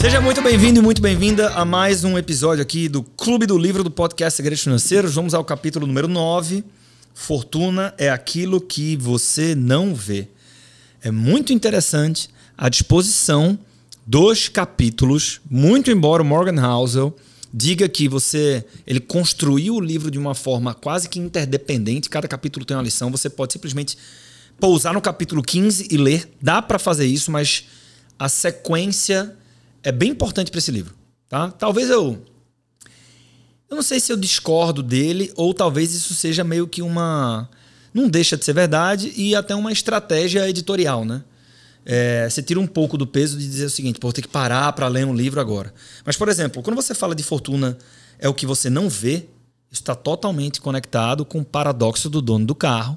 Seja muito bem-vindo e muito bem-vinda a mais um episódio aqui do Clube do Livro do podcast Segredos Financeiros. Vamos ao capítulo número 9. Fortuna é aquilo que você não vê. É muito interessante a disposição dos capítulos, muito embora o Morgan Housel diga que você ele construiu o livro de uma forma quase que interdependente, cada capítulo tem uma lição, você pode simplesmente pousar no capítulo 15 e ler. Dá para fazer isso, mas a sequência é bem importante para esse livro, tá? Talvez eu eu não sei se eu discordo dele ou talvez isso seja meio que uma não deixa de ser verdade e até uma estratégia editorial, né? É, você tira um pouco do peso de dizer o seguinte, pô, vou ter que parar para ler um livro agora. Mas, por exemplo, quando você fala de fortuna é o que você não vê, está totalmente conectado com o paradoxo do dono do carro,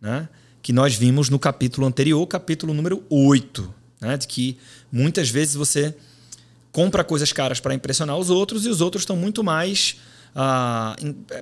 né? que nós vimos no capítulo anterior, capítulo número 8, né? de que muitas vezes você compra coisas caras para impressionar os outros e os outros estão muito mais ah,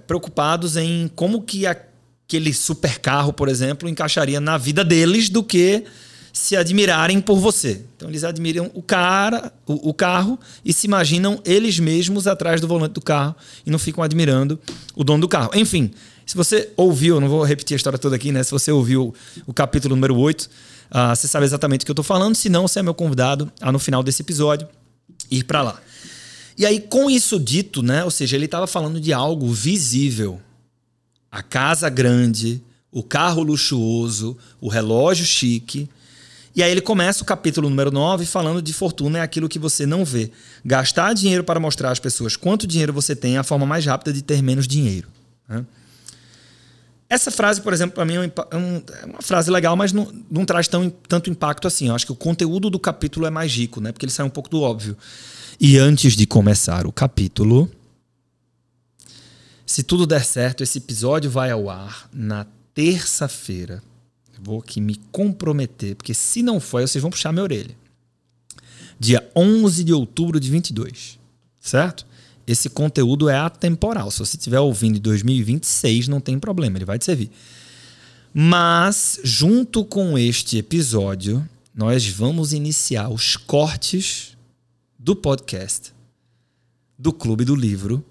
preocupados em como que aquele super carro, por exemplo, encaixaria na vida deles do que se admirarem por você. Então eles admiram o cara, o, o, carro e se imaginam eles mesmos atrás do volante do carro e não ficam admirando o dono do carro. Enfim, se você ouviu, não vou repetir a história toda aqui, né? Se você ouviu o capítulo número 8, uh, ah, você sabe exatamente o que eu estou falando. Se não, você é meu convidado a no final desse episódio ir para lá. E aí, com isso dito, né? Ou seja, ele estava falando de algo visível. A casa grande, o carro luxuoso, o relógio chique, e aí ele começa o capítulo número 9 falando de fortuna é aquilo que você não vê. Gastar dinheiro para mostrar às pessoas quanto dinheiro você tem é a forma mais rápida de ter menos dinheiro. Né? Essa frase, por exemplo, para mim é, é, um, é, uma frase legal, mas não, não traz tão, tanto impacto assim. Eu acho que o conteúdo do capítulo é mais rico, né? porque ele sai um pouco do óbvio. E antes de começar o capítulo, se tudo der certo, esse episódio vai ao ar na terça-feira, Vou aqui me comprometer, porque se não for, vocês vão puxar minha orelha. Dia 11 de outubro de 22, certo? Esse conteúdo é atemporal. Se você estiver ouvindo em 2026, não tem problema, ele vai te servir. Mas, junto com este episódio, nós vamos iniciar os cortes do podcast do Clube do Livro,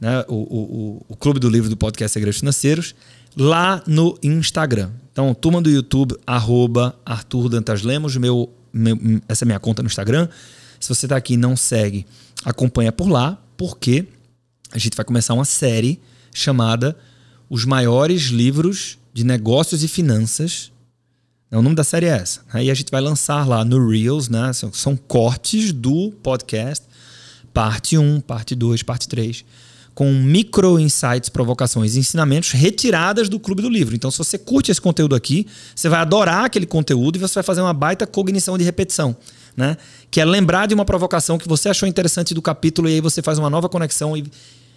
né? o, o, o, o Clube do Livro do podcast Segredos Financeiros, lá no Instagram. Então, turma do YouTube, arroba Arthur Dantas Lemos, meu, meu, essa é minha conta no Instagram. Se você está aqui e não segue, acompanha por lá, porque a gente vai começar uma série chamada Os Maiores Livros de Negócios e Finanças. O nome da série é essa. Aí a gente vai lançar lá no Reels, né? São, são cortes do podcast, parte 1, parte 2, parte 3 com micro insights, provocações e ensinamentos retiradas do Clube do Livro. Então, se você curte esse conteúdo aqui, você vai adorar aquele conteúdo e você vai fazer uma baita cognição de repetição. Né? Que é lembrar de uma provocação que você achou interessante do capítulo e aí você faz uma nova conexão e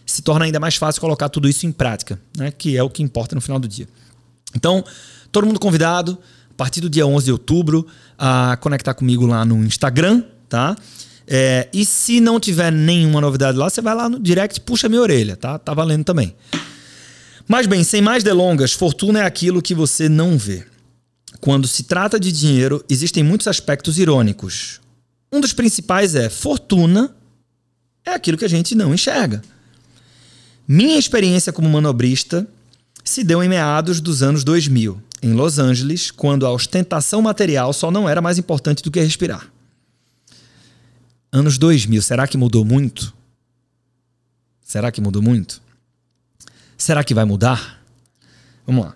se torna ainda mais fácil colocar tudo isso em prática, né? que é o que importa no final do dia. Então, todo mundo convidado, a partir do dia 11 de outubro, a conectar comigo lá no Instagram, tá? É, e se não tiver nenhuma novidade lá, você vai lá no direct puxa minha orelha, tá? Tá valendo também. Mas bem, sem mais delongas, fortuna é aquilo que você não vê. Quando se trata de dinheiro, existem muitos aspectos irônicos. Um dos principais é fortuna é aquilo que a gente não enxerga. Minha experiência como manobrista se deu em meados dos anos 2000, em Los Angeles, quando a ostentação material só não era mais importante do que respirar. Anos 2000, será que mudou muito? Será que mudou muito? Será que vai mudar? Vamos lá.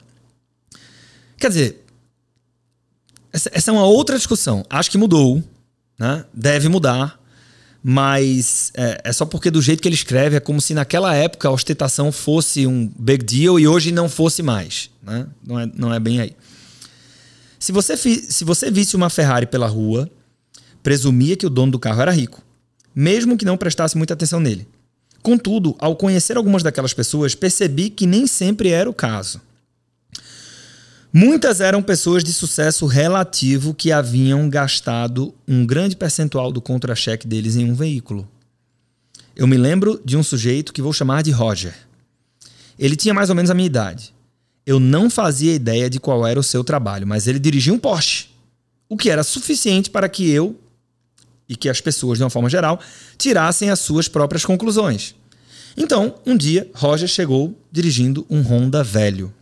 Quer dizer, essa, essa é uma outra discussão. Acho que mudou, né? deve mudar, mas é, é, só porque do jeito que ele escreve é como se naquela época a ostentação fosse um big deal e hoje não fosse mais. Né? Não, é, não é bem aí. Se você, se você visse uma Ferrari pela rua presumia que o dono do carro era rico, mesmo que não prestasse muita atenção nele. Contudo, ao conhecer algumas daquelas pessoas, percebi que nem sempre era o caso. Muitas eram pessoas de sucesso relativo que haviam gastado um grande percentual do contra-cheque deles em um veículo. Eu me lembro de um sujeito que vou chamar de Roger. Ele tinha mais ou menos a minha idade. Eu não fazia ideia de qual era o seu trabalho, mas ele dirigia um Porsche, o que era suficiente para que eu e que as pessoas, de uma forma geral, tirassem as suas próprias conclusões. Então, um dia, Roger chegou dirigindo um Honda velho.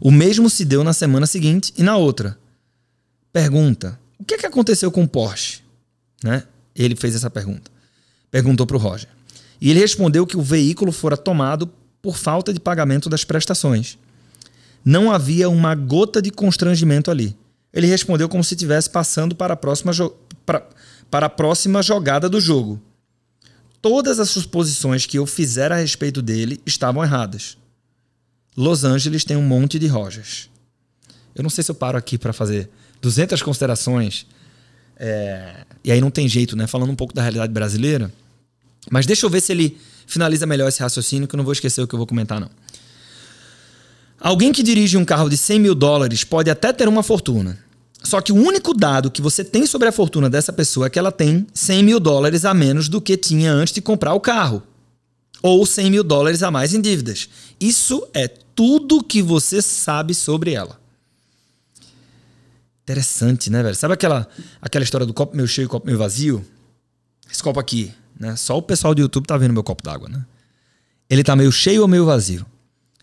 O mesmo se deu na semana seguinte e na outra. Pergunta: o que, é que aconteceu com o Porsche? Né? Ele fez essa pergunta. Perguntou para o Roger. E ele respondeu que o veículo fora tomado por falta de pagamento das prestações. Não havia uma gota de constrangimento ali. Ele respondeu como se estivesse passando para a próxima, para, para a próxima jogada do jogo. Todas as suposições que eu fizera a respeito dele estavam erradas. Los Angeles tem um monte de Rogers. Eu não sei se eu paro aqui para fazer 200 considerações. É... E aí não tem jeito, né? Falando um pouco da realidade brasileira. Mas deixa eu ver se ele finaliza melhor esse raciocínio, que eu não vou esquecer o que eu vou comentar, não. Alguém que dirige um carro de 100 mil dólares pode até ter uma fortuna. Só que o único dado que você tem sobre a fortuna dessa pessoa é que ela tem 100 mil dólares a menos do que tinha antes de comprar o carro. Ou 100 mil dólares a mais em dívidas. Isso é tudo que você sabe sobre ela. Interessante, né, velho? Sabe aquela, aquela história do copo meio cheio e copo meio vazio? Esse copo aqui, né? Só o pessoal do YouTube tá vendo meu copo d'água, né? Ele tá meio cheio ou meio vazio?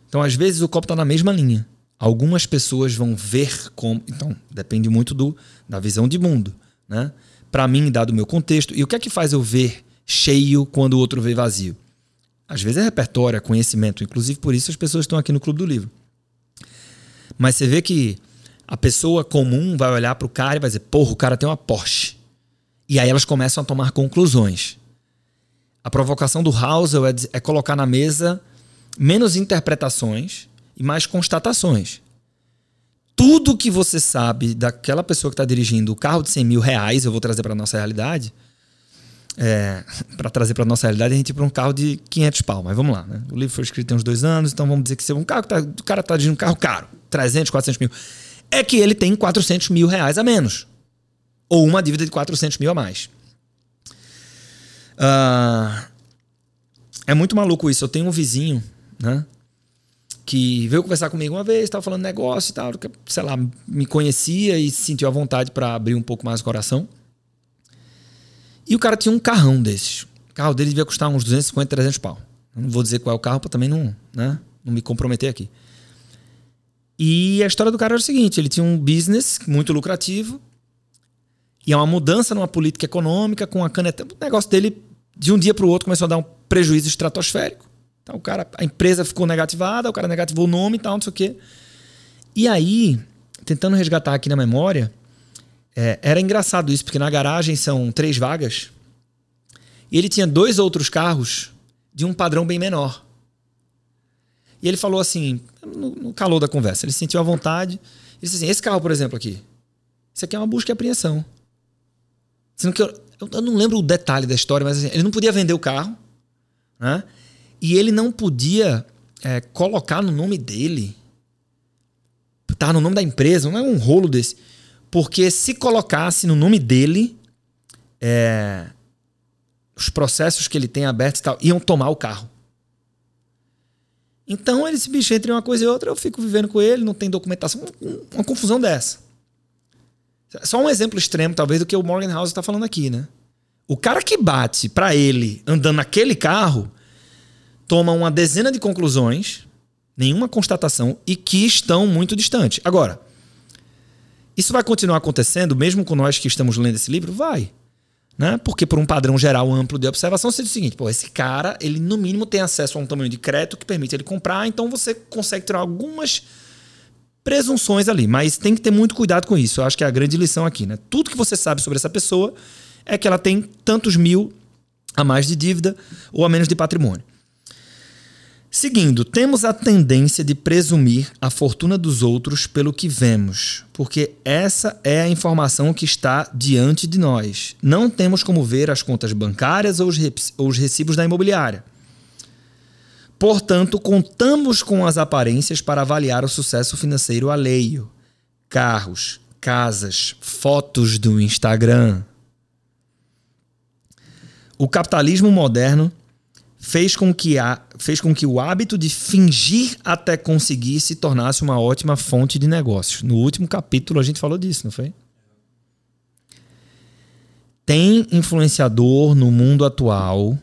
Então, às vezes, o copo tá na mesma linha. Algumas pessoas vão ver como. Então, depende muito do, da visão de mundo, né? Para mim, dado o meu contexto. E o que é que faz eu ver cheio quando o outro vê vazio? Às vezes é repertório, é conhecimento. Inclusive, por isso as pessoas estão aqui no Clube do Livro. Mas você vê que a pessoa comum vai olhar para o cara e vai dizer: porra, o cara tem uma Porsche. E aí elas começam a tomar conclusões. A provocação do Housel é, é colocar na mesa menos interpretações e mais constatações. Tudo que você sabe daquela pessoa que está dirigindo o carro de 100 mil reais, eu vou trazer para nossa realidade. É, para trazer para nossa realidade, a gente para um carro de 500 pau, mas vamos lá. Né? O livro foi escrito tem uns dois anos, então vamos dizer que um carro tá, o cara está dirigindo um carro caro, 300, 400 mil, é que ele tem 400 mil reais a menos. Ou uma dívida de 400 mil a mais. Uh, é muito maluco isso. Eu tenho um vizinho, né? Que veio conversar comigo uma vez, estava falando negócio e tal, que, sei lá, me conhecia e sentiu a vontade para abrir um pouco mais o coração. E o cara tinha um carrão desses. O carro dele devia custar uns 250, 300 pau. Eu não vou dizer qual é o carro para também não, né, não me comprometer aqui. E a história do cara era o seguinte: ele tinha um business muito lucrativo, e é uma mudança numa política econômica com a caneta. O negócio dele, de um dia para o outro, começou a dar um prejuízo estratosférico. Então, o cara, a empresa ficou negativada, o cara negativou o nome e tal, não sei o quê. E aí, tentando resgatar aqui na memória, é, era engraçado isso, porque na garagem são três vagas. E ele tinha dois outros carros de um padrão bem menor. E ele falou assim, no, no calor da conversa, ele sentiu a vontade. Ele disse assim: esse carro, por exemplo, aqui, isso aqui é uma busca e apreensão. Sendo que eu, eu não lembro o detalhe da história, mas assim, ele não podia vender o carro, né? E ele não podia é, colocar no nome dele. Tá no nome da empresa, não é um rolo desse. Porque se colocasse no nome dele, é, os processos que ele tem abertos e tal, iam tomar o carro. Então ele se bicho entre uma coisa e outra, eu fico vivendo com ele, não tem documentação, uma confusão dessa. Só um exemplo extremo, talvez, do que o Morgan House está falando aqui, né? O cara que bate para ele andando naquele carro toma uma dezena de conclusões, nenhuma constatação e que estão muito distantes. Agora, isso vai continuar acontecendo mesmo com nós que estamos lendo esse livro? Vai. Né? Porque por um padrão geral amplo de observação, você diz o seguinte, pô, esse cara, ele no mínimo tem acesso a um tamanho de crédito que permite ele comprar, então você consegue tirar algumas presunções ali, mas tem que ter muito cuidado com isso. Eu acho que é a grande lição aqui, né? Tudo que você sabe sobre essa pessoa é que ela tem tantos mil a mais de dívida ou a menos de patrimônio. Seguindo, temos a tendência de presumir a fortuna dos outros pelo que vemos, porque essa é a informação que está diante de nós. Não temos como ver as contas bancárias ou os recibos da imobiliária. Portanto, contamos com as aparências para avaliar o sucesso financeiro alheio. Carros, casas, fotos do Instagram. O capitalismo moderno fez com que, a, fez com que o hábito de fingir até conseguir se tornasse uma ótima fonte de negócios. No último capítulo a gente falou disso, não foi? Tem influenciador no mundo atual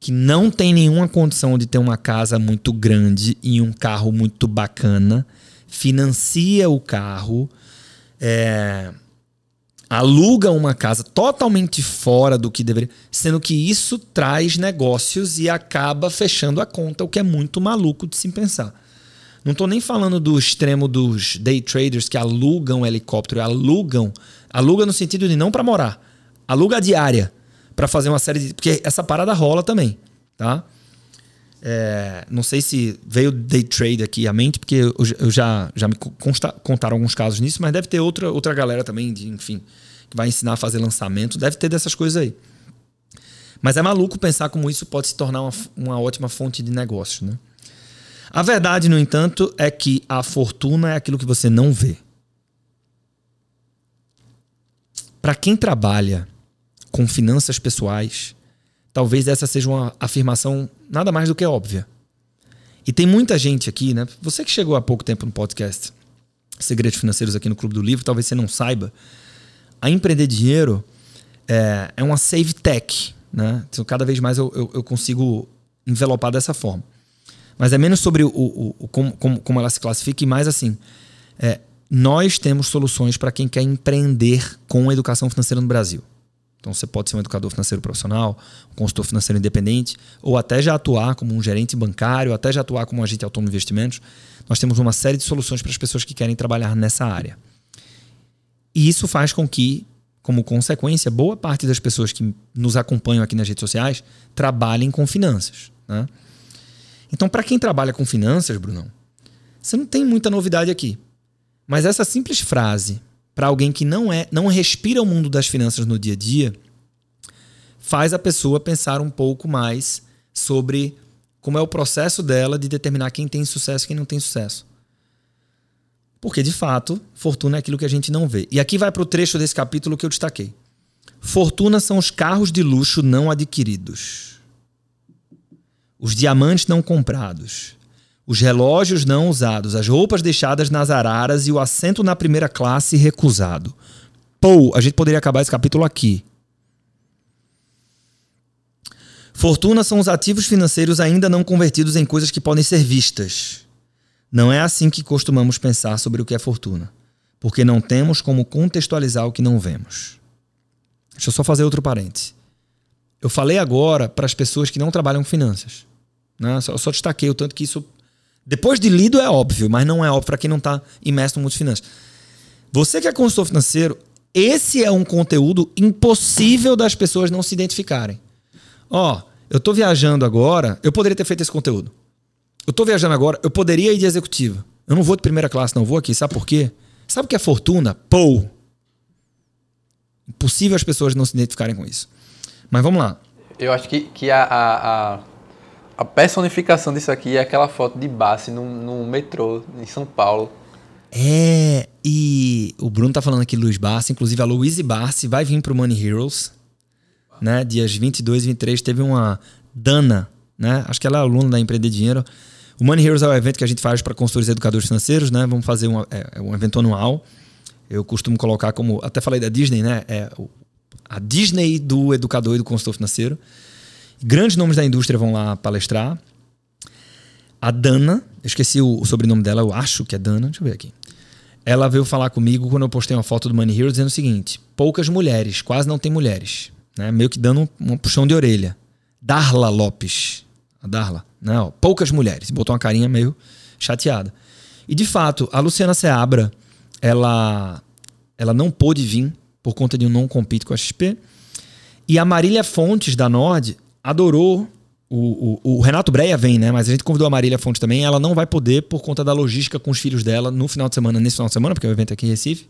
que não tem nenhuma condição de ter uma casa muito grande e um carro muito bacana, financia o carro, é, aluga uma casa totalmente fora do que deveria, sendo que isso traz negócios e acaba fechando a conta, o que é muito maluco de se pensar. Não estou nem falando do extremo dos day traders que alugam helicóptero, alugam, aluga no sentido de não para morar, aluga diária para fazer uma série de. Porque essa parada rola também, tá? É, não sei se veio day trade aqui à mente, porque eu, eu já, já me consta, contaram alguns casos nisso, mas deve ter outra, outra galera também, de, enfim, que vai ensinar a fazer lançamento, deve ter dessas coisas aí. Mas é maluco pensar como isso pode se tornar uma, uma ótima fonte de negócio, né? A verdade, no entanto, é que a fortuna é aquilo que você não vê. Para quem trabalha com finanças pessoais, talvez essa seja uma afirmação nada mais do que óbvia. E tem muita gente aqui, né? Você que chegou há pouco tempo no podcast Segredos Financeiros aqui no Clube do Livro, talvez você não saiba. A empreender dinheiro é, é uma save tech, né? Então, cada vez mais eu, eu, eu, consigo envelopar dessa forma. Mas é menos sobre o, o, o como, como, como, ela se classifica e mais assim. É, nós temos soluções para quem quer empreender com a educação financeira no Brasil. Então você pode ser um educador financeiro profissional, um consultor financeiro independente, ou até já atuar como um gerente bancário, até já atuar como um agente autônomo de investimentos. Nós temos uma série de soluções para as pessoas que querem trabalhar nessa área. E isso faz com que, como consequência, boa parte das pessoas que nos acompanham aqui nas redes sociais trabalhem com finanças. Né? Então, para quem trabalha com finanças, Brunão, você não tem muita novidade aqui. Mas essa simples frase, para alguém que não é, não respira o mundo das finanças no dia a dia, faz a pessoa pensar um pouco mais sobre como é o processo dela de determinar quem tem sucesso e quem não tem sucesso. Porque, de fato, fortuna é aquilo que a gente não vê. E aqui vai para o trecho desse capítulo que eu destaquei. Fortuna são os carros de luxo não adquiridos, os diamantes não comprados, os relógios não usados, as roupas deixadas nas araras e o assento na primeira classe recusado. Pô, a gente poderia acabar esse capítulo aqui. Fortuna são os ativos financeiros ainda não convertidos em coisas que podem ser vistas. Não é assim que costumamos pensar sobre o que é fortuna, porque não temos como contextualizar o que não vemos. Deixa eu só fazer outro parêntese. Eu falei agora para as pessoas que não trabalham com finanças. Né? Só destaquei o tanto que isso depois de lido é óbvio, mas não é óbvio para quem não está imerso no mundo finanças. Você que é consultor financeiro, esse é um conteúdo impossível das pessoas não se identificarem. Ó, eu estou viajando agora, eu poderia ter feito esse conteúdo. Eu estou viajando agora, eu poderia ir de executiva. Eu não vou de primeira classe, não vou aqui. Sabe por quê? Sabe o que é fortuna? Pou! Impossível as pessoas não se identificarem com isso. Mas vamos lá. Eu acho que, que a, a, a a personificação disso aqui é aquela foto de Bassi no, metrô em São Paulo. É, e o Bruno tá falando aqui Luiz Barsi, inclusive a Louise Barsi vai vir pro Money Heroes, né? Dias 22 e 23 teve uma Dana, né? Acho que ela é aluna da Empreender Dinheiro. O Money Heroes é o evento que a gente faz para consultores e educadores financeiros, né? Vamos fazer um, é, é um evento anual. Eu costumo colocar como, até falei da Disney, né? É a Disney do educador e do consultor financeiro. Grandes nomes da indústria vão lá palestrar. A Dana, eu esqueci o, o, sobrenome dela, eu acho que é Dana, deixa eu ver aqui. Ela veio falar comigo quando eu postei uma foto do Money Hero dizendo o seguinte: poucas mulheres, quase não tem mulheres. Né? Meio que dando um, um puxão de orelha. Darla Lopes. A Darla, né? poucas mulheres. Botou uma carinha meio chateada. E de fato, a Luciana Seabra, ela, ela não pôde vir por conta de um não compete com a XP. E a Marília Fontes, da Nord, adorou. O, o, o, Renato Breia vem, né? Mas a gente convidou a Marília Fonte também. Ela não vai poder por conta da logística com os filhos dela no final de semana, nesse final de semana, porque é o evento aqui em Recife.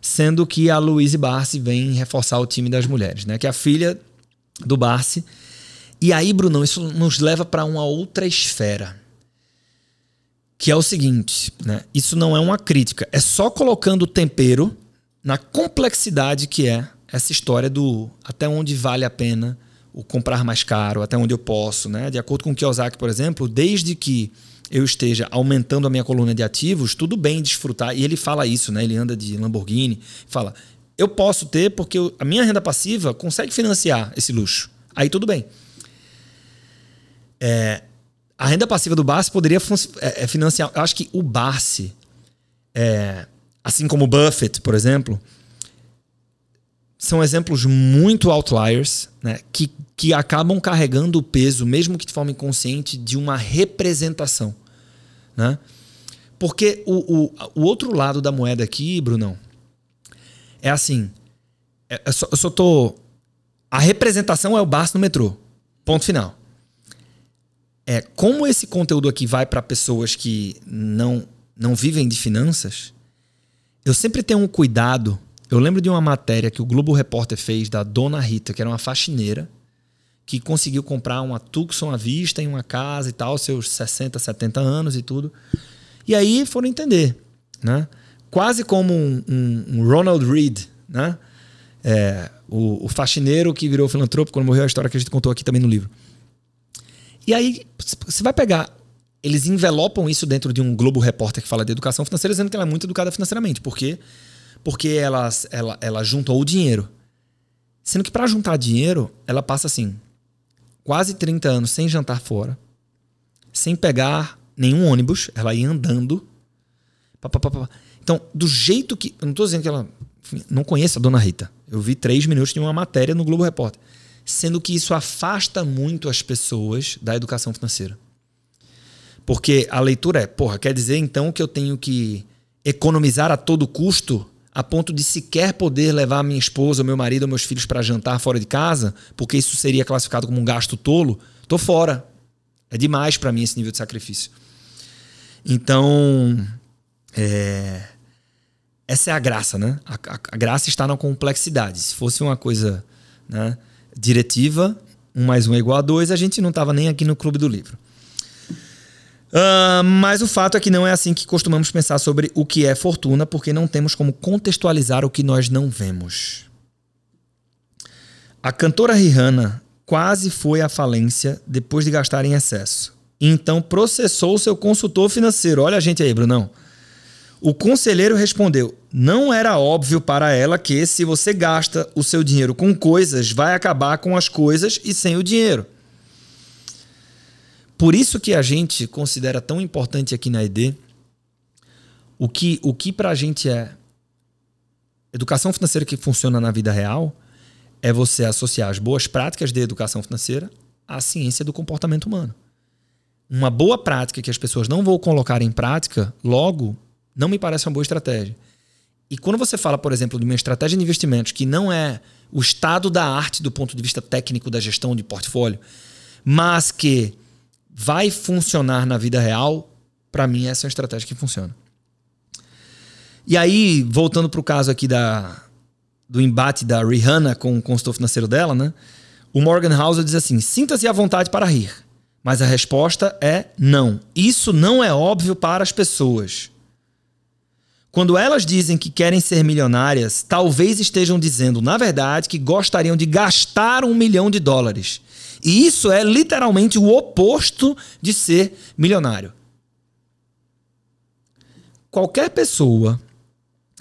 Sendo que a Luíse Barsi vem reforçar o time das mulheres, né? Que é a filha do Barsi. E aí, Brunão, isso nos leva para uma outra esfera. Que é o seguinte, né? Isso não é uma crítica, é só colocando o tempero na complexidade que é essa história do até onde vale a pena o comprar mais caro, até onde eu posso, né? De acordo com o Kiyosaki, por exemplo, desde que eu esteja aumentando a minha coluna de ativos, tudo bem desfrutar. E ele fala isso, né? Ele anda de Lamborghini, fala: eu posso ter porque a minha renda passiva consegue financiar esse luxo. Aí tudo bem. É, a renda passiva do Barsi poderia é, é, financiar. Eu acho que o Barsi, é, assim como o Buffett, por exemplo, são exemplos muito outliers, né, que, que acabam carregando o peso, mesmo que de forma inconsciente, de uma representação. Né? Porque o, o, o outro lado da moeda aqui, Brunão, é assim. É, eu, só, eu só tô. A representação é o Barça no metrô. Ponto final. É, como esse conteúdo aqui vai para pessoas que não, não vivem de finanças, eu sempre tenho um cuidado eu lembro de uma matéria que o Globo Repórter fez da Dona Rita, que era uma faxineira, que conseguiu comprar uma Tucson à vista em uma casa e tal, seus 60, 70 anos e tudo. E aí foram entender, né? Quase como um, um, um Ronald Reed, né? É, o, o, faxineiro que virou filantropo quando morreu, a história que a gente contou aqui também no livro. E aí, você vai pegar. Eles envelopam isso dentro de um Globo Repórter que fala de educação financeira, dizendo que ela é muito educada financeiramente, porque porque ela, ela, ela juntou o dinheiro. Sendo que para juntar dinheiro, ela passa assim, quase 30 anos sem jantar fora, sem pegar nenhum ônibus, ela ia andando. Pá, pá, pá, então, do jeito que. Eu não estou dizendo que ela. Enfim, não conheço a dona Rita. Eu vi três minutos de uma matéria no Globo Repórter. Sendo que isso afasta muito as pessoas da educação financeira. Porque a leitura é, porra, quer dizer então que eu tenho que economizar a todo custo a ponto de sequer poder levar minha esposa, meu marido ou meus filhos para jantar fora de casa, porque isso seria classificado como um gasto tolo, tô fora. É demais para mim esse nível de sacrifício. Então, é... essa é a graça, né? A, a, a, graça está na complexidade. Se fosse uma coisa né, diretiva, um mais um é igual a dois, a gente não estava nem aqui no Clube do Livro. Uh, mas o fato é que não é assim que costumamos pensar sobre o que é fortuna, porque não temos como contextualizar o que nós não vemos. A cantora Rihanna quase foi à falência depois de gastar em excesso. Então processou seu consultor financeiro. Olha a gente aí, Brunão. O conselheiro respondeu: Não era óbvio para ela que, se você gasta o seu dinheiro com coisas, vai acabar com as coisas e sem o dinheiro. Por isso que a gente considera tão importante aqui na ED o que, o que para a gente é educação financeira que funciona na vida real é você associar as boas práticas de educação financeira à ciência do comportamento humano. Uma boa prática que as pessoas não vão colocar em prática, logo, não me parece uma boa estratégia. E quando você fala, por exemplo, de uma estratégia de investimentos que não é o estado da arte do ponto de vista técnico da gestão de portfólio, mas que vai funcionar na vida real, para mim essa é uma estratégia que funciona. E aí, voltando para o caso aqui da, do embate da Rihanna com o consultor financeiro dela, né? O Morgan Housel diz assim: sinta-se à vontade para rir. Mas a resposta é não. Isso não é óbvio para as pessoas. Quando elas dizem que querem ser milionárias, talvez estejam dizendo, na verdade, que gostariam de gastar um milhão de dólares. E isso é literalmente o oposto de ser milionário. Qualquer pessoa,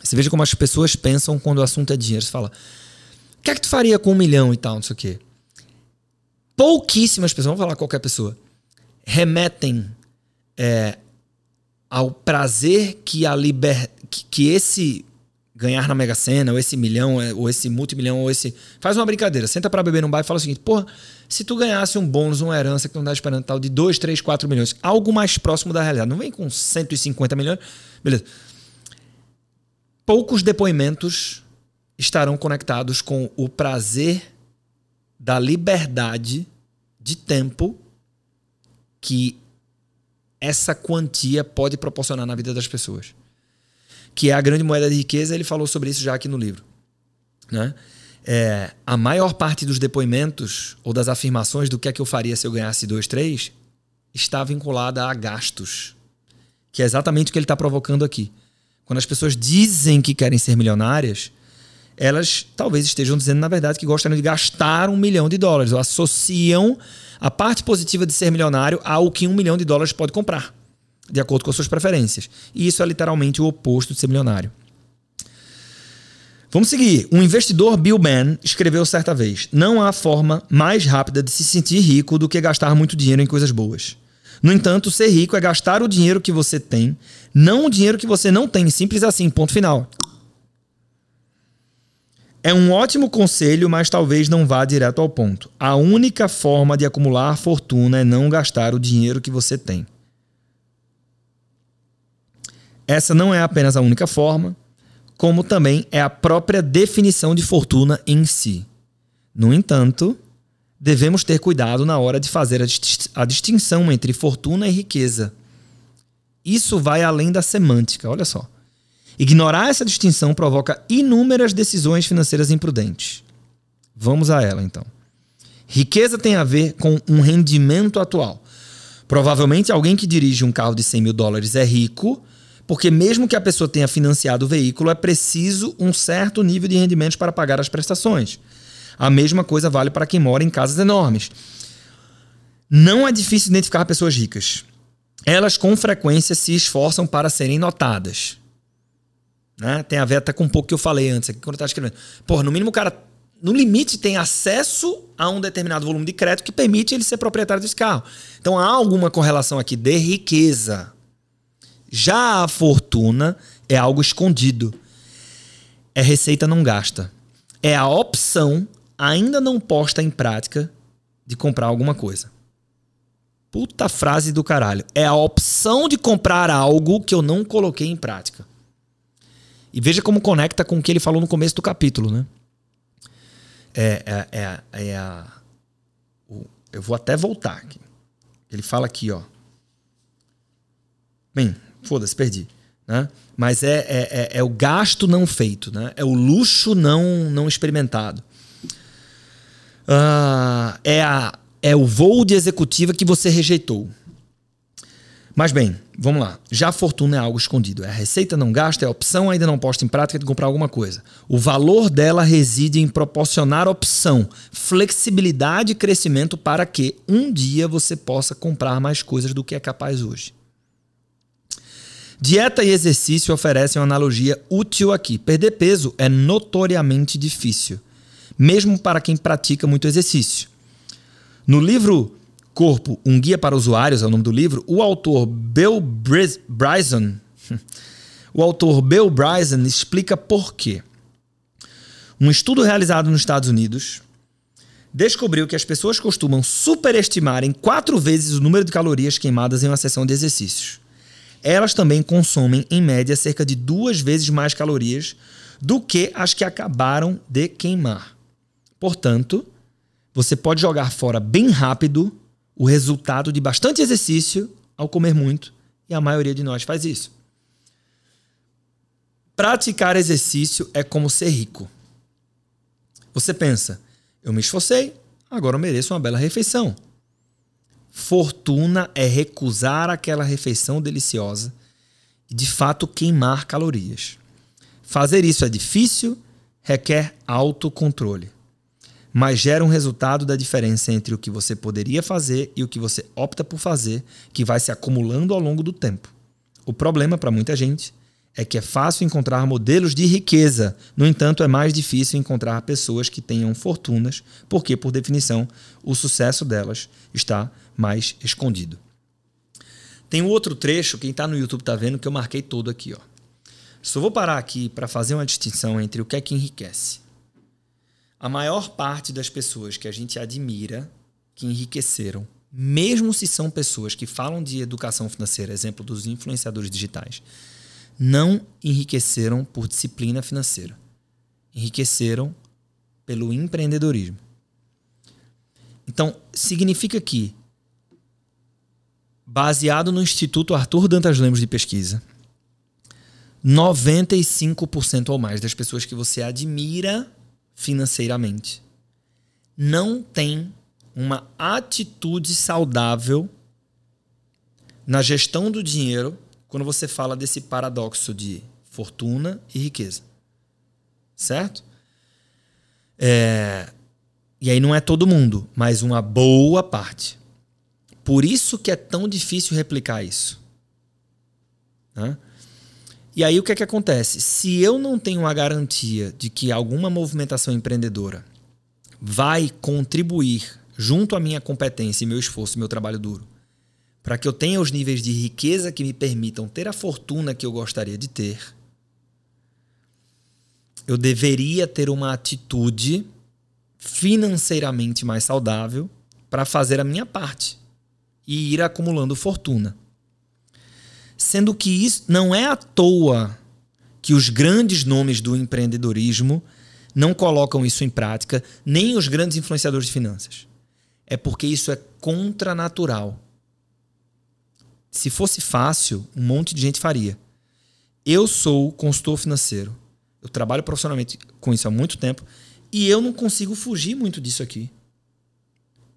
você veja como as pessoas pensam quando o assunto é dinheiro. Você fala, o que é que tu faria com um milhão e tal, não sei o quê. Pouquíssimas pessoas, vamos falar qualquer pessoa, remetem é, ao prazer que a liber... que, que esse ganhar na Mega Sena, ou esse milhão, é, ou esse multimilhão, ou esse. Faz uma brincadeira, senta para beber num bar e fala o seguinte: porra, se tu ganhasse um bônus, uma herança que não tá esperando tal de 2, 3, 4 milhões, algo mais próximo da realidade. Não vem com 150 milhões. Beleza. Poucos depoimentos estarão conectados com o prazer da liberdade de tempo que essa quantia pode proporcionar na vida das pessoas que é a grande moeda de riqueza, ele falou sobre isso já aqui no livro. Né? É, a maior parte dos depoimentos ou das afirmações do que é que eu faria se eu ganhasse dois, três, está vinculada a gastos, que é exatamente o que ele está provocando aqui. Quando as pessoas dizem que querem ser milionárias, elas talvez estejam dizendo, na verdade, que gostariam de gastar um milhão de dólares, ou associam a parte positiva de ser milionário ao que um milhão de dólares pode comprar, de acordo com as suas preferências. E isso é literalmente o oposto de ser milionário. Vamos seguir. Um investidor Bill Mann escreveu certa vez: Não há forma mais rápida de se sentir rico do que gastar muito dinheiro em coisas boas. No entanto, ser rico é gastar o dinheiro que você tem, não o dinheiro que você não tem. Simples assim, ponto final. É um ótimo conselho, mas talvez não vá direto ao ponto. A única forma de acumular fortuna é não gastar o dinheiro que você tem. Essa não é apenas a única forma, como também é a própria definição de fortuna em si. No entanto, devemos ter cuidado na hora de fazer a distinção entre fortuna e riqueza. Isso vai além da semântica, olha só. Ignorar essa distinção provoca inúmeras decisões financeiras imprudentes. Vamos a ela, então. Riqueza tem a ver com um rendimento atual. Provavelmente alguém que dirige um carro de 100 mil dólares é rico, porque mesmo que a pessoa tenha financiado o veículo, é preciso um certo nível de rendimentos para pagar as prestações. A mesma coisa vale para quem mora em casas enormes. Não é difícil identificar pessoas ricas. Elas com frequência se esforçam para serem notadas. Né? Tem a ver até com um pouco que eu falei antes aqui quando eu estava escrevendo. Porra, no mínimo o cara, no limite, tem acesso a um determinado volume de crédito que permite ele ser proprietário desse carro. Então há alguma correlação aqui de riqueza. Já a fortuna é algo escondido. É receita não gasta. É a opção ainda não posta em prática de comprar alguma coisa. Puta frase do caralho. É a opção de comprar algo que eu não coloquei em prática. E veja como conecta com o que ele falou no começo do capítulo, né? É, é, é, é a. O, eu vou até voltar aqui. Ele fala aqui, ó. Bem, foda-se, perdi. Né? Mas é, é, é, é, o gasto não feito, né? é o luxo não, não experimentado. Uh, é, a, é o voo de executiva que você rejeitou. Mas bem, vamos lá. Já a fortuna é algo escondido. É a receita não gasta, é a opção ainda não posta em prática de comprar alguma coisa. O valor dela reside em proporcionar opção, flexibilidade e crescimento para que um dia você possa comprar mais coisas do que é capaz hoje. Dieta e exercício oferecem uma analogia útil aqui. Perder peso é notoriamente difícil, mesmo para quem pratica muito exercício. No livro Corpo, um guia para usuários, é o nome do livro, o autor Bill Bryson, o autor Bill Bryson explica por quê. Um estudo realizado nos Estados Unidos descobriu que as pessoas costumam superestimar em quatro vezes o número de calorias queimadas em uma sessão de exercícios. Elas também consomem, em média, cerca de duas vezes mais calorias do que as que acabaram de queimar. Portanto, você pode jogar fora bem rápido o resultado de bastante exercício ao comer muito, e a maioria de nós faz isso. Praticar exercício é como ser rico. Você pensa, eu me esforcei, agora eu mereço uma bela refeição. Fortuna é recusar aquela refeição deliciosa e de fato queimar calorias. Fazer isso é difícil, requer autocontrole mas gera um resultado da diferença entre o que você poderia fazer e o que você opta por fazer, que vai se acumulando ao longo do tempo. O problema para muita gente é que é fácil encontrar modelos de riqueza, no entanto, é mais difícil encontrar pessoas que tenham fortunas, porque, por definição, o sucesso delas está mais escondido. Tem um outro trecho, quem está no YouTube está vendo, que eu marquei todo aqui. Ó. Só vou parar aqui para fazer uma distinção entre o que é que enriquece. A maior parte das pessoas que a gente admira, que enriqueceram, mesmo se são pessoas que falam de educação financeira, exemplo dos influenciadores digitais, não enriqueceram por disciplina financeira. Enriqueceram pelo empreendedorismo. Então, significa que, baseado no Instituto Arthur Dantas Lemos de Pesquisa, 95% ou mais das pessoas que você admira financeiramente. Não tem uma atitude saudável na gestão do dinheiro quando você fala desse paradoxo de fortuna e riqueza. Certo? É, e aí não é todo mundo, mas uma boa parte. Por isso que é tão difícil replicar isso. Né? E aí o que é que acontece? Se eu não tenho a garantia de que alguma movimentação empreendedora vai contribuir junto à minha competência meu esforço, meu trabalho duro, para que eu tenha os níveis de riqueza que me permitam ter a fortuna que eu gostaria de ter, eu deveria ter uma atitude financeiramente mais saudável para fazer a minha parte e ir acumulando fortuna. Sendo que isso não é à toa que os grandes nomes do empreendedorismo não colocam isso em prática, nem os grandes influenciadores de finanças. É porque isso é contranatural. Se fosse fácil, um monte de gente faria. Eu sou consultor financeiro. Eu trabalho profissionalmente com isso há muito tempo e eu não consigo fugir muito disso aqui.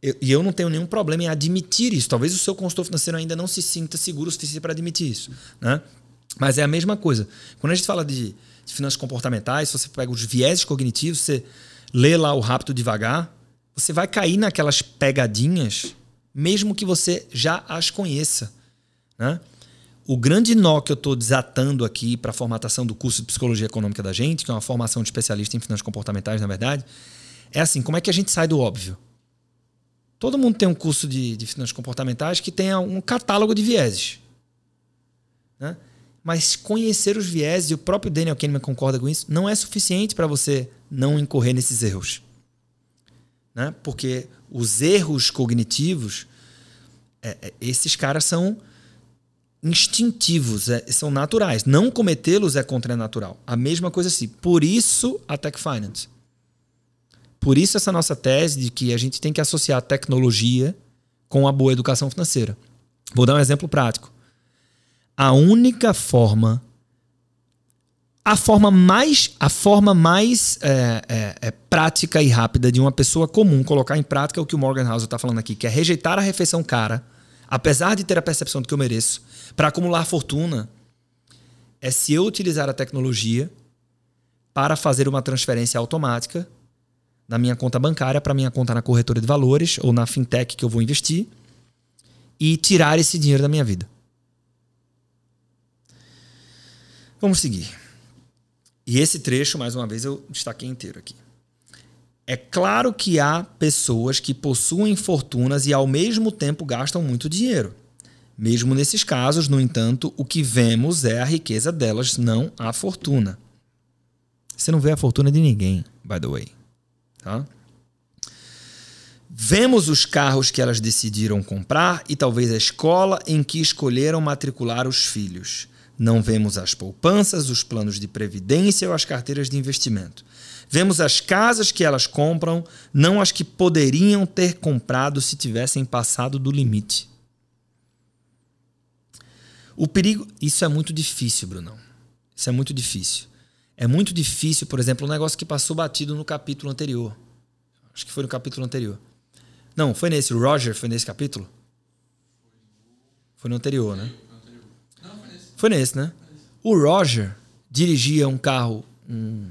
Eu, e eu não tenho nenhum problema em admitir isso. Talvez o seu consultor financeiro ainda não se sinta seguro o suficiente para admitir isso. Né? Mas é a mesma coisa. Quando a gente fala de, de finanças comportamentais, se você pega os viéses cognitivos, você lê lá o rápido devagar, você vai cair naquelas pegadinhas, mesmo que você já as conheça. Né? O grande nó que eu estou desatando aqui para a formatação do curso de psicologia econômica da gente, que é uma formação de especialista em finanças comportamentais, na verdade, é assim: como é que a gente sai do óbvio? Todo mundo tem um curso de, de finanças comportamentais que tenha um catálogo de vieses. Né? Mas conhecer os vieses, e o próprio Daniel Kahneman concorda com isso, não é suficiente para você não incorrer nesses erros. Né? Porque os erros cognitivos, é, é, esses caras são instintivos, é, são naturais. Não cometê-los é contranatural. A mesma coisa assim. Por isso a Tech Finance. Por isso essa nossa tese de que a gente tem que associar tecnologia com a boa educação financeira. Vou dar um exemplo prático. A única forma a forma mais, a forma mais é, é, é, prática e rápida de uma pessoa comum colocar em prática o que o Morgan House está falando aqui, que é rejeitar a refeição cara, apesar de ter a percepção de que eu mereço, para acumular fortuna, é se eu utilizar a tecnologia para fazer uma transferência automática da minha conta bancária para minha conta na corretora de valores ou na fintech que eu vou investir e tirar esse dinheiro da minha vida. Vamos seguir. E esse trecho, mais uma vez, eu destaquei inteiro aqui. É claro que há pessoas que possuem fortunas e ao mesmo tempo gastam muito dinheiro. Mesmo nesses casos, no entanto, o que vemos é a riqueza delas, não a fortuna. Você não vê a fortuna de ninguém, by the way. Tá? Vemos os carros que elas decidiram comprar e talvez a escola em que escolheram matricular os filhos. Não vemos as poupanças, os planos de previdência ou as carteiras de investimento. Vemos as casas que elas compram, não as que poderiam ter comprado se tivessem passado do limite. O perigo. Isso é muito difícil, Brunão. Isso é muito difícil. É muito difícil, por exemplo, um negócio que passou batido no capítulo anterior. Acho que foi no capítulo anterior. Não, foi nesse. O Roger foi nesse capítulo? Foi no anterior, né? Foi nesse, né? O Roger dirigia um carro, um,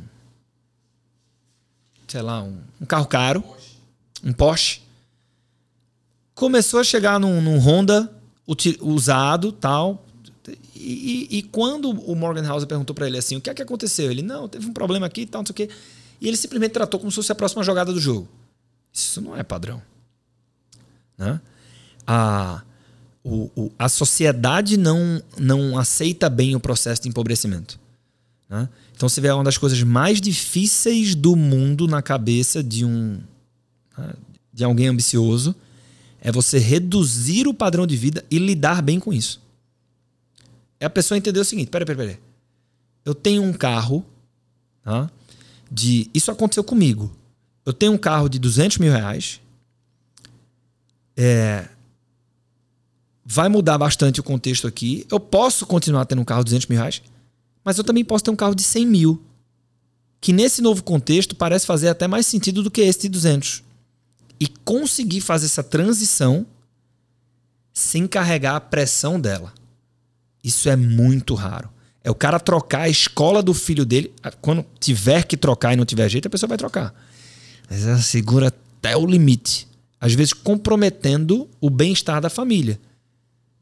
sei lá, um, um carro caro, um Porsche. Começou a chegar num, num Honda usado, tal. E, e, e, quando o Morgan House perguntou para ele assim, o que é que aconteceu? Ele, não, teve um problema aqui, tal, não sei o quê. E ele simplesmente tratou como se fosse a próxima jogada do jogo. Isso não é padrão. Né? A, o, o, a sociedade não, não aceita bem o processo de empobrecimento. Né? Então você vê uma das coisas mais difíceis do mundo na cabeça de um né, de alguém ambicioso é você reduzir o padrão de vida e lidar bem com isso. É a pessoa entender o seguinte: peraí, peraí, peraí. Eu tenho um carro, tá? de. Isso aconteceu comigo. Eu tenho um carro de 200 mil reais. É, vai mudar bastante o contexto aqui. Eu posso continuar tendo um carro de 200 mil reais, mas eu também posso ter um carro de 100 mil. Que nesse novo contexto parece fazer até mais sentido do que esse de 200. E conseguir fazer essa transição sem carregar a pressão dela. Isso é muito raro. É o cara trocar a escola do filho dele. Quando tiver que trocar e não tiver jeito, a pessoa vai trocar. Mas ela segura até o limite. Às vezes comprometendo o bem-estar da família.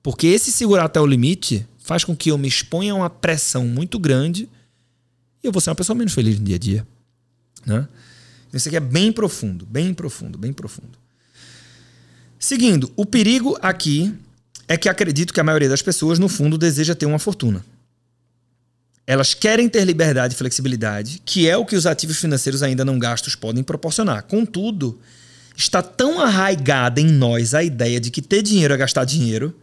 Porque esse segurar até o limite faz com que eu me exponha a uma pressão muito grande e eu vou ser uma pessoa menos feliz no dia a dia. Né? Isso aqui é bem profundo, bem profundo, bem profundo. Seguindo, o perigo aqui é que acredito que a maioria das pessoas, no fundo, deseja ter uma fortuna. Elas querem ter liberdade e flexibilidade, que é o que os ativos financeiros ainda não gastos podem proporcionar. Contudo, está tão arraigada em nós a ideia de que ter dinheiro é gastar dinheiro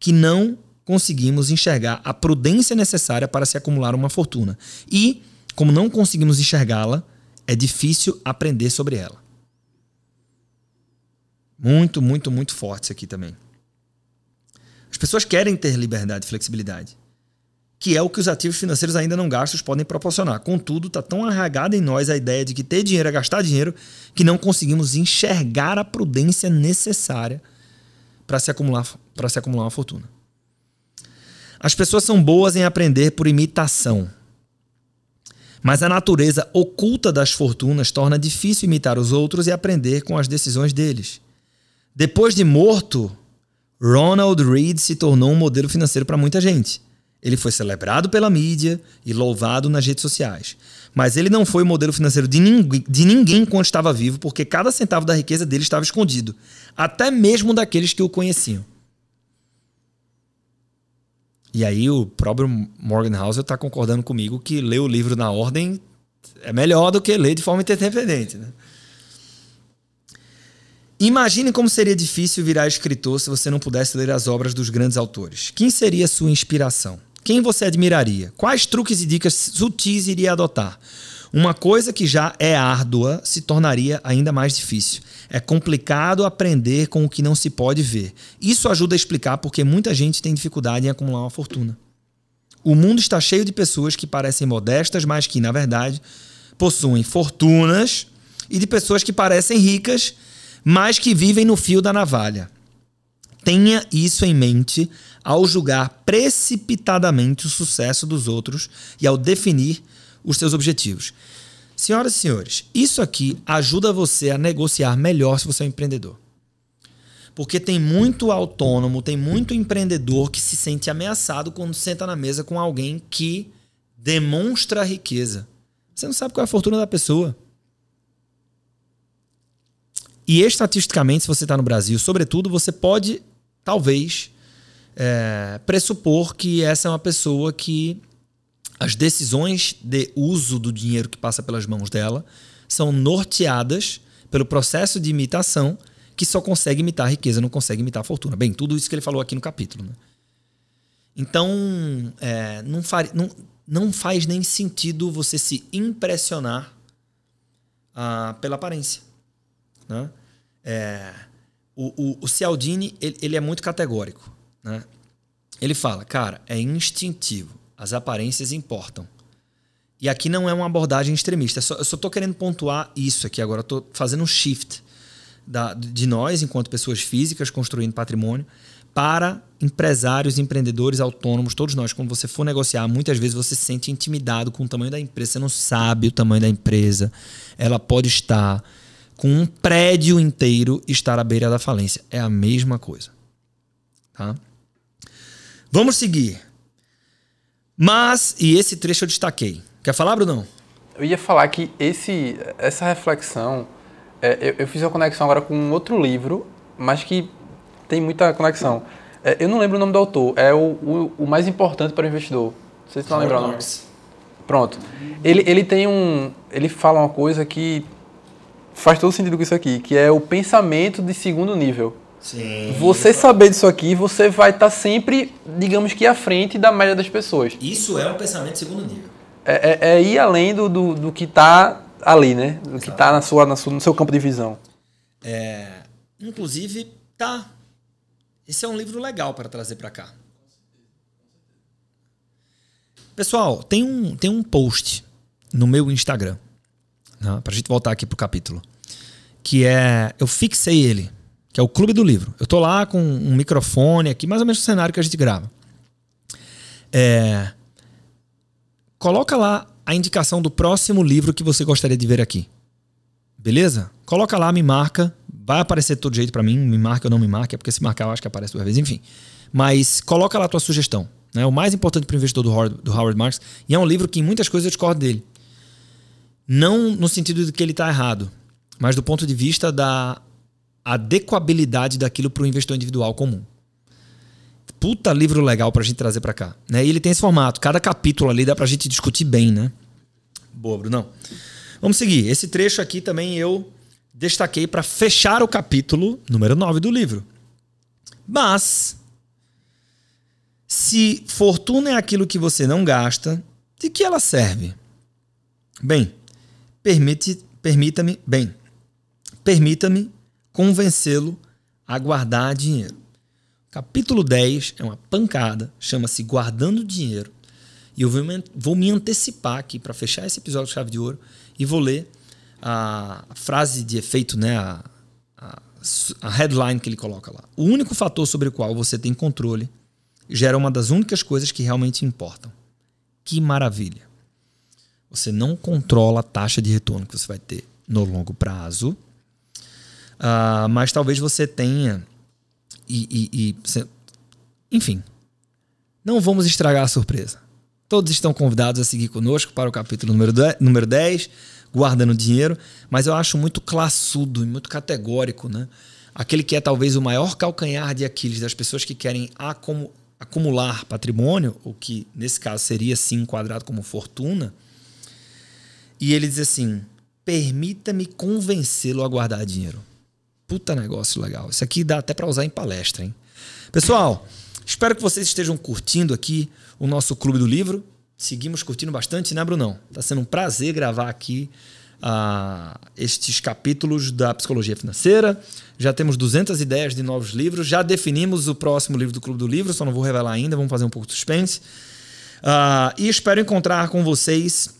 que não conseguimos enxergar a prudência necessária para se acumular uma fortuna. E, como não conseguimos enxergá-la, é difícil aprender sobre ela. Muito, muito, muito forte isso aqui também. As pessoas querem ter liberdade e flexibilidade, que é o que os ativos financeiros ainda não gastos podem proporcionar. Contudo, está tão arraigada em nós a ideia de que ter dinheiro é gastar dinheiro que não conseguimos enxergar a prudência necessária para se acumular para se acumular uma fortuna. As pessoas são boas em aprender por imitação. Mas a natureza oculta das fortunas torna difícil imitar os outros e aprender com as decisões deles. Depois de morto, Ronald Reed se tornou um modelo financeiro para muita gente. Ele foi celebrado pela mídia e louvado nas redes sociais. Mas ele não foi o modelo financeiro de ninguém, de ninguém quando estava vivo, porque cada centavo da riqueza dele estava escondido, até mesmo daqueles que o conheciam. E aí o próprio Morgan Housel está concordando comigo que ler o livro na ordem é melhor do que ler de forma independente. Né? Imagine como seria difícil virar escritor se você não pudesse ler as obras dos grandes autores. Quem seria sua inspiração? Quem você admiraria? Quais truques e dicas sutis iria adotar? Uma coisa que já é árdua se tornaria ainda mais difícil. É complicado aprender com o que não se pode ver. Isso ajuda a explicar porque muita gente tem dificuldade em acumular uma fortuna. O mundo está cheio de pessoas que parecem modestas, mas que, na verdade, possuem fortunas, e de pessoas que parecem ricas, mas que vivem no fio da navalha. Tenha isso em mente ao julgar precipitadamente o sucesso dos outros e ao definir os seus objetivos. Senhoras e senhores, isso aqui ajuda você a negociar melhor se você é um empreendedor. Porque tem muito autônomo, tem muito empreendedor que se sente ameaçado quando senta na mesa com alguém que demonstra riqueza. Você não sabe qual é a fortuna da pessoa. E estatisticamente, se você está no Brasil, sobretudo, você pode, talvez, é, pressupor que essa é uma pessoa que as decisões de uso do dinheiro que passa pelas mãos dela são norteadas pelo processo de imitação que só consegue imitar a riqueza, não consegue imitar a fortuna. Bem, tudo isso que ele falou aqui no capítulo. Né? Então, é, não, far, não, não faz nem sentido você se impressionar ah, pela aparência. Né? É, o, o, o Cialdini ele, ele, é muito categórico. Né? Ele fala, cara, é instintivo. As aparências importam. E aqui não é uma abordagem extremista. Eu só estou querendo pontuar isso aqui agora. Estou fazendo um shift da, de nós, enquanto pessoas físicas, construindo patrimônio, para empresários, empreendedores, autônomos, todos nós. Quando você for negociar, muitas vezes você se sente intimidado com o tamanho da empresa. Você não sabe o tamanho da empresa. Ela pode estar com um prédio inteiro estar à beira da falência. É a mesma coisa. Tá? Vamos seguir. Mas, e esse trecho eu destaquei. Quer falar, Brunão? Eu ia falar que esse, essa reflexão, é, eu, eu, fiz uma conexão agora com um outro livro, mas que tem muita conexão. É, eu não lembro o nome do autor, é o, o, o mais importante para o investidor. Não sei se você lembrar o nome. Pronto. Ele, ele tem um. Ele fala uma coisa que faz todo sentido com isso aqui, que é o pensamento de segundo nível. Sim. Você saber disso aqui, você vai estar tá sempre, digamos que, à frente da média das pessoas. Isso é um pensamento de segundo nível. É, é, é ir além do, do, do que está ali, né? Do Exato. que está na sua, na sua, no seu campo de visão. É, inclusive, tá. Esse é um livro legal para trazer para cá. Pessoal, tem um, tem um post no meu Instagram né, para a gente voltar aqui pro capítulo, que é eu fixei ele, que é o Clube do Livro. Eu tô lá com um microfone aqui, mais ou menos o cenário que a gente grava. É, coloca lá a indicação do próximo livro que você gostaria de ver aqui. Beleza? Coloca lá, me marca. Vai aparecer de todo jeito para mim, me marca ou não me marca, é porque se marcar eu acho que aparece duas vezes, enfim. Mas coloca lá a tua sugestão. Né? O mais importante para o investidor do Howard, do Howard Marks, e é um livro que em muitas coisas eu discordo dele. Não no sentido de que ele está errado, mas do ponto de vista da adequabilidade daquilo para o investidor individual comum. Puta livro legal para a gente trazer para cá. Né? E ele tem esse formato. Cada capítulo ali dá para a gente discutir bem, né? Boa, Brunão. Vamos seguir. Esse trecho aqui também eu destaquei para fechar o capítulo número 9 do livro. Mas, se fortuna é aquilo que você não gasta, de que ela serve? Bem, permite, permita-me, bem, permita-me convencê-lo a guardar dinheiro. Capítulo 10 é uma pancada, chama-se Guardando Dinheiro. E eu vou me antecipar aqui para fechar esse episódio de Chave de Ouro e vou ler a frase de efeito, né? A, a, a headline que ele coloca lá. O único fator sobre o qual você tem controle gera uma das únicas coisas que realmente importam. Que maravilha! Você não controla a taxa de retorno que você vai ter no longo prazo, uh, mas talvez você tenha. E, e, e enfim, não vamos estragar a surpresa. Todos estão convidados a seguir conosco para o capítulo número 10, número 10 guardando dinheiro, mas eu acho muito classudo e muito categórico, né? Aquele que é talvez o maior calcanhar de Aquiles das pessoas que querem acumular patrimônio, o que nesse caso seria sim enquadrado como fortuna. E ele diz assim: permita-me convencê-lo a guardar dinheiro. Puta negócio legal. Isso aqui dá até para usar em palestra, hein? Pessoal, espero que vocês estejam curtindo aqui o nosso Clube do Livro seguimos curtindo bastante, né, Brunão? Está sendo um prazer gravar aqui uh, estes capítulos da psicologia financeira. Já temos 200 ideias de novos livros. Já definimos o próximo livro do Clube do Livro, só não vou revelar ainda, vamos fazer um pouco de suspense. Uh, e espero encontrar com vocês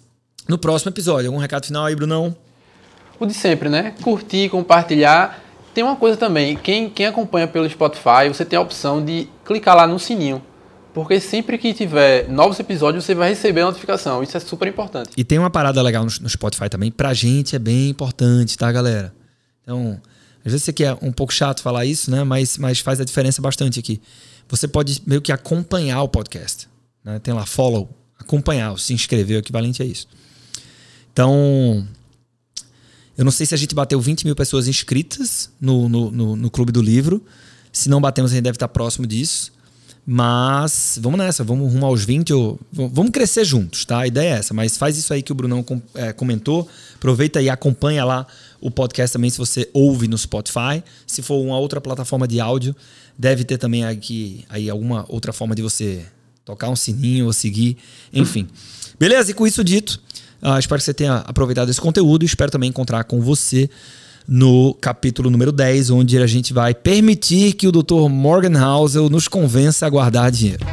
no próximo episódio. Algum recado final aí, Brunão? O de sempre, né? Curtir, compartilhar. Tem uma coisa também, quem, quem acompanha pelo Spotify, você tem a opção de clicar lá no sininho porque sempre que tiver novos episódios, você vai receber a notificação. Isso é super importante. E tem uma parada legal no, no Spotify também. Pra gente é bem importante, tá, galera? Então, às vezes você quer um pouco chato falar isso, né? Mas, mas faz a diferença bastante aqui. Você pode meio que acompanhar o podcast. Né? Tem lá follow, acompanhar, se inscrever, o equivalente a isso. Então, eu não sei se a gente bateu 20 mil pessoas inscritas no, no, no, no Clube do Livro. Se não batemos, a gente deve estar próximo disso. Mas vamos nessa, vamos rumo aos 20, ou, vamos crescer juntos, tá? A ideia é essa, mas faz isso aí que o Brunão é, comentou. Aproveita e acompanha lá o podcast também se você ouve no Spotify. Se for uma outra plataforma de áudio, deve ter também aqui aí alguma outra forma de você tocar um sininho ou seguir, enfim. Beleza? E com isso dito, uh, espero que você tenha aproveitado esse conteúdo e espero também encontrar com você no capítulo número 10, onde a gente vai permitir que o Dr. Morgan Housel nos convença a guardar dinheiro.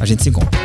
A gente se encontra.